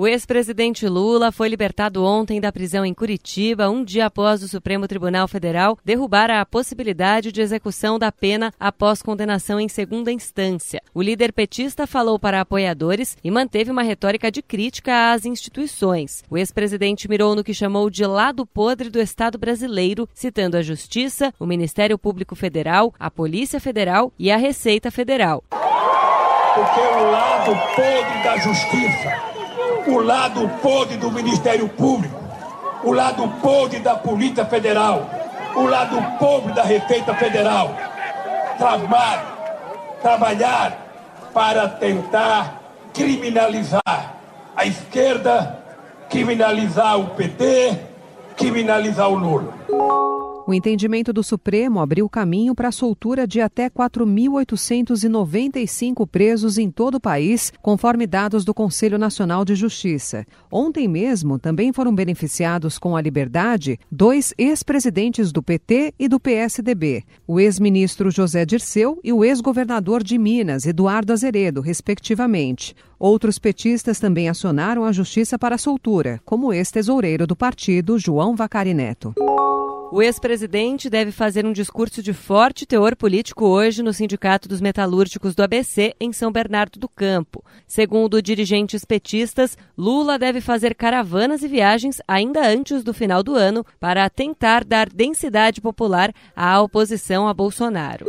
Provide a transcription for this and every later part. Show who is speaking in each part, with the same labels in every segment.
Speaker 1: O ex-presidente Lula foi libertado ontem da prisão em Curitiba, um dia após o Supremo Tribunal Federal derrubar a possibilidade de execução da pena após condenação em segunda instância. O líder petista falou para apoiadores e manteve uma retórica de crítica às instituições. O ex-presidente mirou no que chamou de lado podre do Estado brasileiro, citando a Justiça, o Ministério Público Federal, a Polícia Federal e a Receita Federal.
Speaker 2: Porque o lado podre da Justiça o lado podre do Ministério Público, o lado podre da Polícia Federal, o lado podre da Receita Federal. Tramar, trabalhar para tentar criminalizar a esquerda, criminalizar o PT, criminalizar o Lula.
Speaker 3: O entendimento do Supremo abriu caminho para a soltura de até 4.895 presos em todo o país, conforme dados do Conselho Nacional de Justiça. Ontem mesmo também foram beneficiados com a liberdade dois ex-presidentes do PT e do PSDB, o ex-ministro José Dirceu e o ex-governador de Minas, Eduardo Azeredo, respectivamente. Outros petistas também acionaram a justiça para a soltura, como ex-tesoureiro do partido, João Vacari Neto.
Speaker 1: O ex-presidente deve fazer um discurso de forte teor político hoje no Sindicato dos Metalúrgicos do ABC, em São Bernardo do Campo. Segundo dirigentes petistas, Lula deve fazer caravanas e viagens ainda antes do final do ano para tentar dar densidade popular à oposição a Bolsonaro.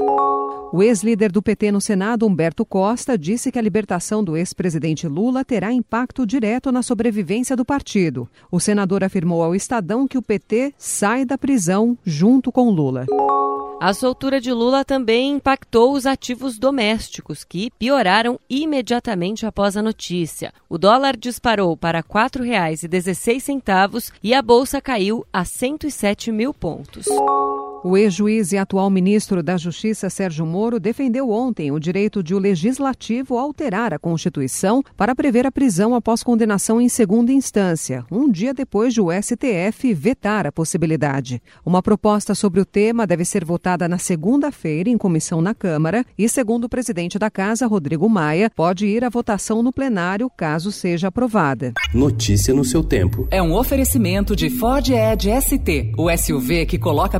Speaker 3: O ex-líder do PT no Senado, Humberto Costa, disse que a libertação do ex-presidente Lula terá impacto direto na sobrevivência do partido. O senador afirmou ao Estadão que o PT sai da prisão junto com Lula.
Speaker 1: A soltura de Lula também impactou os ativos domésticos, que pioraram imediatamente após a notícia. O dólar disparou para R$ 4,16 e a bolsa caiu a 107 mil pontos.
Speaker 3: O ex-juiz e atual ministro da Justiça, Sérgio Moro, defendeu ontem o direito de o legislativo alterar a Constituição para prever a prisão após condenação em segunda instância, um dia depois de o STF vetar a possibilidade. Uma proposta sobre o tema deve ser votada na segunda-feira em comissão na Câmara e, segundo o presidente da Casa, Rodrigo Maia, pode ir à votação no plenário caso seja aprovada.
Speaker 4: Notícia no seu tempo.
Speaker 5: É um oferecimento de Ford Edge ST, o SUV que coloca